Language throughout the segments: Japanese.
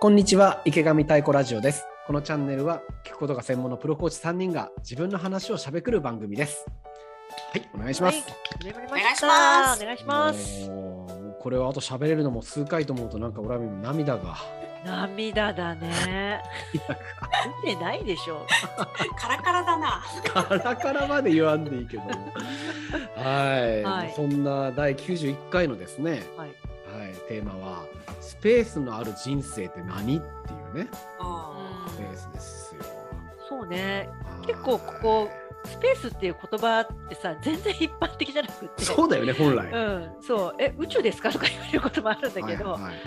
こんにちは池上太鼓ラジオですこのチャンネルは聞くことが専門のプロコーチ3人が自分の話をしゃべくる番組ですはいお願いします、はいお願いしますお願いします。これはあと喋れるのも数回と思うとなんか俺は涙が涙だね。出てないでしょ。カラカラだな。カラカラまで言わんでいいけどはい、はいそんな第91回のですねはい。はいテーマはスペースのある人生って何っていうね。うスペースですよ。そうね。はい。結構ここスペースっていう言葉ってさ全然一般的じゃなくって。そうだよね本来、うん、そう。え宇宙ですか？とか言われることもあるんだけど、はいはいはい。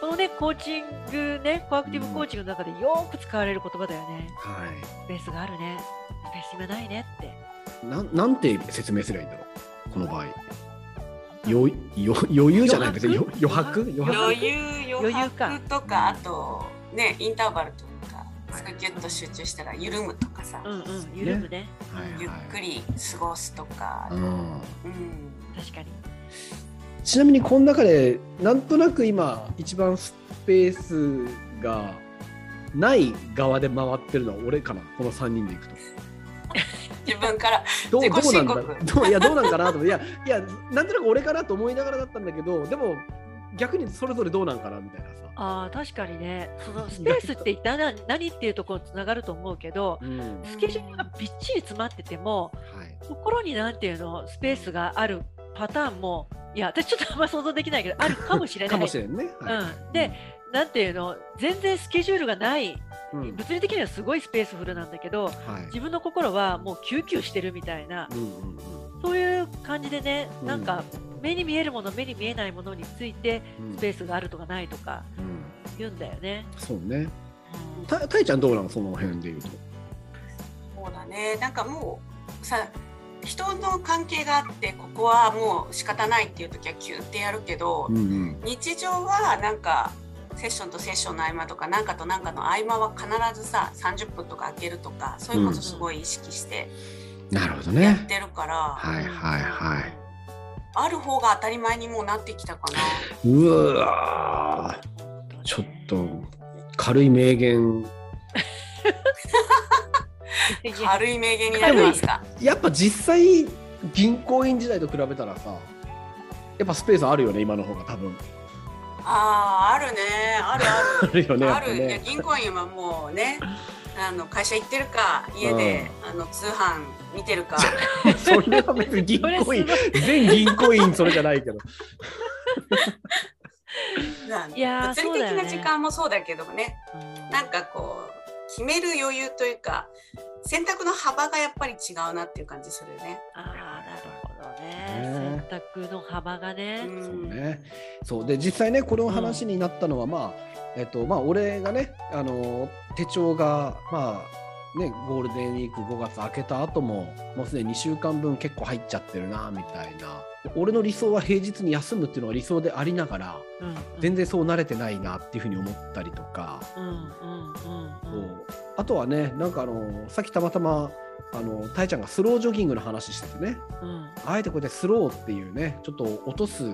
このねコーチングねコアクティブコーチングの中でよく使われる言葉だよね。はい。スペースがあるね。スペース今ないねって。なんなんて説明すればいいんだろう？この場合余裕じゃない別によ余白？余白？余裕余白とかあとねインターバルとかすごいギュッと集中したら緩むとかさ、うんうん緩むね。はいはい。ゆっくり過ごすとか、うん。うん。確かに。ちなみにこの中でなんとなく今一番スペースがない側で回ってるのは俺かな？この3人でいくと 自分から。どうどうなんだ？申 告どういやどうなんかなと思っていやいやなんとなく俺かなと思いながらだったんだけどでも逆にそれぞれどうなんかなみたいなさ、ああ確かにね。そのスペースって一体何何っていうところにつながると思うけどうん。スケジュールがびっちり詰まっててもはい、心になんていうのスペースがあるパターンもいや私ちょっとあんま想像できないけどあるかもしれない。かもしれんね、はい。うん、でなんていうの？全然スケジュールがない。うん。物理的にはすごい spaceful なんだけどはい。自分の心はもうキューキューしてるみたいな。うんうんうん。そういう感じでねうん。なんか目に見えるもの目に見えないものについてうん。スペースがあるとかないとかうん。言うんだよね。そうね。うん。たたいちゃんどうなのその辺で言うと。そうだね。なんかもうさ人の関係があってここはもう仕方ないっていう時はキューってやるけど、うんうん。日常はなんかセッションとセッションの合間とか何かと何かの合間は必ずさ30分とか空けるとかそういうことすごい意識してなるほどやっねてるから、はいはいはい。ある方が当たり前にもうなってきたかな。うわー。ちょっと軽い名言。軽い名言になりますか？やっぱ実際銀行員時代と比べたらさやっぱスペースあるよね今の方が多分あああるね。あるあ あるよねる。ある、ね。銀行員はもうねあの会社行ってるか家で、あの通販見てるか。それは別に 銀行員全銀行員それじゃないけど。いやー物理的な時間もそうだけどもね。うんなんかこう決める余裕というか選択の幅がやっぱり違うなっていう感じするよね。ああなるほどね。ね選択の幅がね。うん。そうね。そう。で実際ねこの話になったのは、まあえっとまあ俺がねあの手帳がまあねゴールデンウィーク5月明けた後ももうすでに2週間分結構入っちゃってるなみたいな。俺の理想は平日に休むっていうのが理想でありながらうんうん。全然そう慣れてないなっていうふうに思ったりとか、うんうんうんそう。うんあとはねなんかあのさっきたまたまあのたいちゃんがスロージョギングの話しててね。うん。あえてこうやってスローっていうねちょっと落とす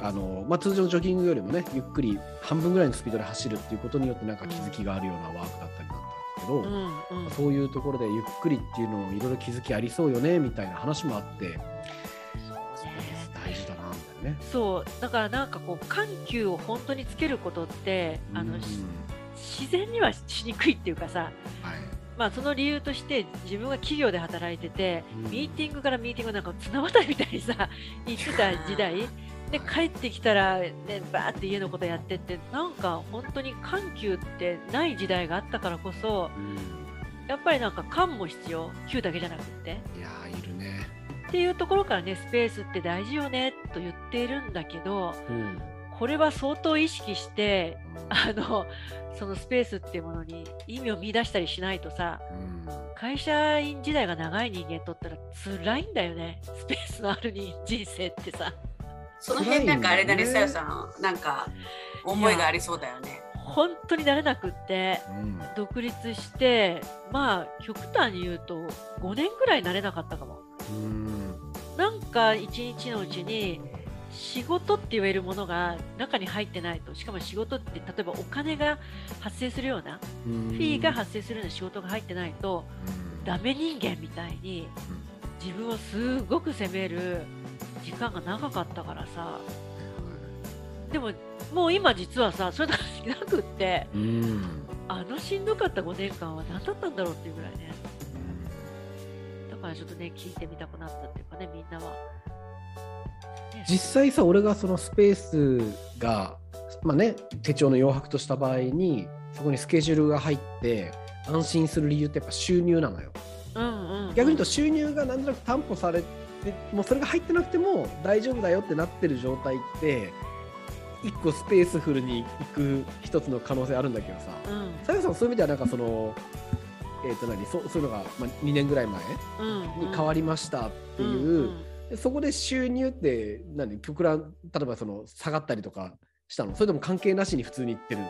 あの、まあ、通常ジョギングよりもねゆっくり半分ぐらいのスピードで走るっていうことによってなんか気づきがあるようなワークだったりなんだけど、うんうん。そういうところでゆっくりっていうのをいろいろ気づきありそうよねみたいな話もあって大事だなみたいなね。そう。だからなんかこう緩急を本当につけることってあの、うんし自然にはしにくいっていうかさ、はいまあ、その理由として自分が企業で働いてて、うん。ミーティングからミーティングなんか綱渡りみたいにさ 行ってた時代。で帰ってきたら、ね、バーって家のことやってってなんか本当に緩急ってない時代があったからこそやっぱりなんか緩も必要。急だけじゃなくって。いやーいるね。っていうところからねスペースって大事よねと言っているんだけどうんこれは相当意識してあのそのスペースっていうものに意味を見出したりしないとさうん。会社員時代が長い人間にとったら辛いんだよね。スペースのある人人生ってさ。その辺なんかあれだねさよさんなんか思いがありそうだよね。本当になれなくってうん。独立してまあ極端に言うと5年ぐらいなれなかったかも。うん。なんか一日のうちに仕事って言えるものが中に入ってないとしかも仕事って例えばお金が発生するようなフフィーが発生するような仕事が入ってないとダメ人間みたいに自分をすごく責める時間が長かったからさ。でももう今実はさそれがなくってうん。あのしんどかった5年間は何だったんだろうっていうぐらいね。だからちょっとね聞いてみたくなったっていうかねみんなは、ね実際さ俺がそのスペースがまあね手帳の余白とした場合にそこにスケジュールが入って安心する理由ってやっぱ収入なのよ。うんうんうん。逆に言うと収入がなんとなく担保されてもうそれが入ってなくても大丈夫だよってなってる状態って一個スペースフルに行く一つの可能性あるんだけどさ。うん。さやさんそういう意味ではなんかそのえっ、と何そそういうのが、まあ、2年ぐらい前うんに変わりましたっていう、んん。でそこで収入って何極論例えばその下がったりとかしたの？それとも関係なしに普通に言ってる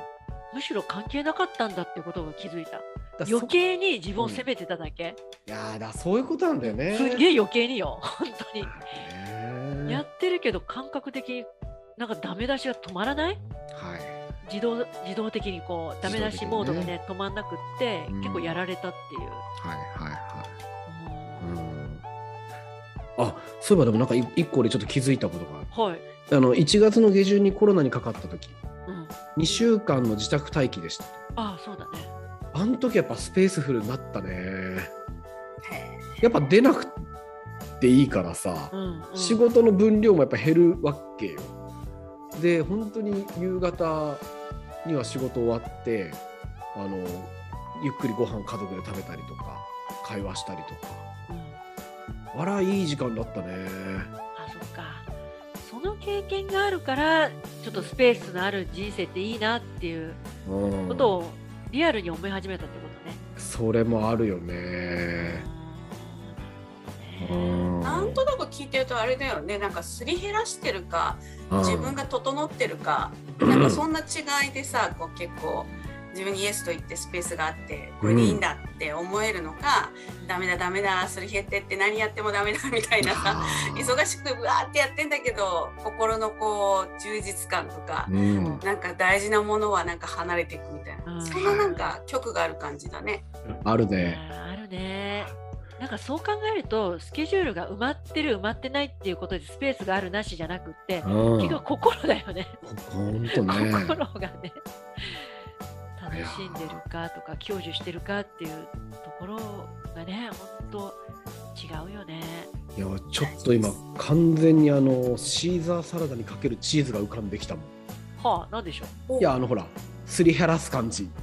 むしろ関係なかったんだってことが気づいた。余計に自分を責めてただけ、いやーだそういうことなんだよね。すっげえ余計によ。本当に、ねやってるけど感覚的になんかダメ出しが止まらない？はい。自動自動的にこうダメ出しモードがね。止まんなくって、うん。結構やられたっていう、はいあそういえばでもなんかい一個俺ちょっと気づいたことがある。はい、あの1月の下旬にコロナにかかった時。うん、2週間の自宅待機でした。ああそうだね。あの時やっぱスペースフルになったね。へやっぱ出なくていいからさ、うん、うん、仕事の分量もやっぱ減るわけよ。で本当に夕方には仕事終わってあのゆっくりご飯家族で食べたりとか会話したりとか。うんあらいい時間だったね。あそっか。その経験があるからちょっとスペースのある人生っていいなっていううん。ことをリアルに思い始めたってことね。それもあるよね。なんとなく聞いてるとあれだよね。なんかすり減らしてるか自分が整ってるかなんかそんな違いでさこう結構自分にイエスと言ってスペースがあってこれでいいんだって思えるのか、ダメだダメだすり減ってって何やってもダメだ みたいな。忙しくてうわーってやってんだけど心のこう充実感とかうん。なんか大事なものはなんか離れていくみたいな、うん。そんななんか曲がある感じだね。あるね。あるね。なんかそう考えるとスケジュールが埋まってる埋まってないっていうことでスペースがあるなしじゃなくってうん。結局心だよね。ほんとね。心がね楽しんでるかとか享受してるかっていうところがね本当違うよね。いやちょっと今完全にあのシーザーサラダにかけるチーズが浮かんできたもん。はあなんでしょう？いやあのほらすり減らす感じ。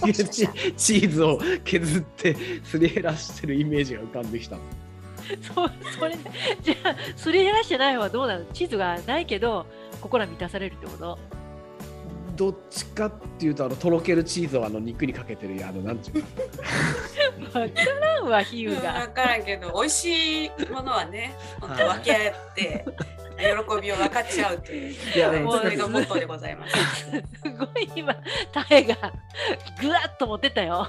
チチーズを削ってすり減らしてるイメージが浮かんできたそうそれじゃあすり減らしてない方はどうなの？チーズがないけど心は満たされるってこと？どっちかっていうとあのとろけるチーズをあの肉にかけてるあのなんていうの わからんわ比喩分が。からんけど美味しいものはね本当分け合って喜びを分かち合うといういやもうそれがモットーでございます。すごい今タエがぐわっと持ってったよ。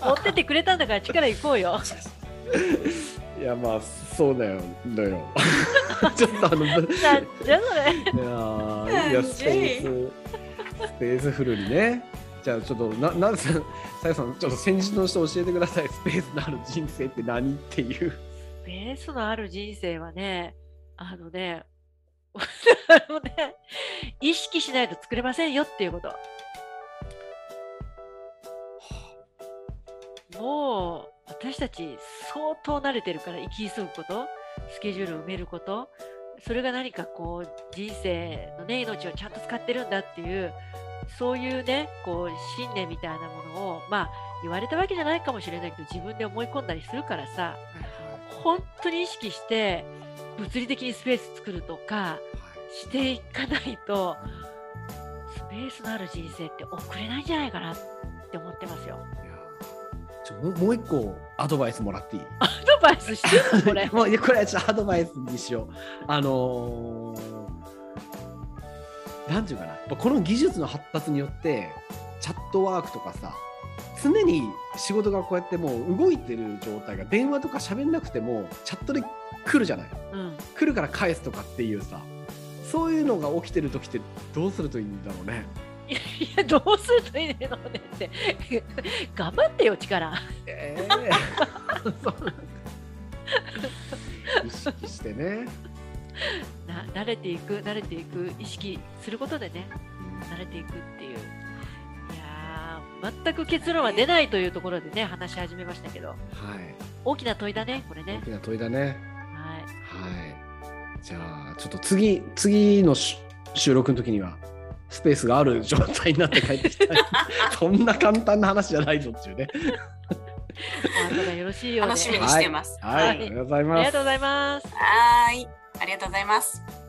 持ってってくれたんだから力いこうよ。いやまあそうだよだよ ちょっとあのなんじゃそれ。ーいやスペーススペースフルにね。じゃあちょっとななんささやさんちょっと先日の人教えてください。スペースのある人生って何っていう。ベースのある人生はね、あのね、あのね、意識しないと作れませんよっていうこと。もう私たち相当慣れてるから生き急ぐこと、スケジュールを埋めること、それが何かこう人生のね、命をちゃんと使ってるんだっていう、そういうね、こう信念みたいなものを、まあ言われたわけじゃないかもしれないけど、自分で思い込んだりするからさ、本当に意識して物理的にスペース作るとかしていかないとスペースのある人生って送れないんじゃないかなって思ってますよ。ちょもう一個アドバイスもらっていい？アドバイスしてるのこれ。もうこれはちょっとアドバイスにしよう。あのー、なんていうかな、やっぱこの技術の発達によって、チャットワークとかさ、常に仕事がこうやってもう動いてる状態が電話とか喋んなくてもチャットで来るじゃないうん、来るから返すとかっていうさそういうのが起きてる時ってどうするといいんだろうね。いやどうするといいのねって頑張ってよ力ええそうなんだ意識してね。な慣れていく慣れていく意識することでね慣れていくっていういやー全く結論は出ないというところでね話し始めましたけどはい。大きな問いだねこれね大きな問いだね。はいはい。じゃあちょっと次次のし収録の時にはスペースがある状態になって帰ってきたい。そんな簡単な話じゃないぞっていうね。よろしいようで楽しみにしてます。はい。はいありがとうございありますがとう。ございますはーい。ありがとうございます。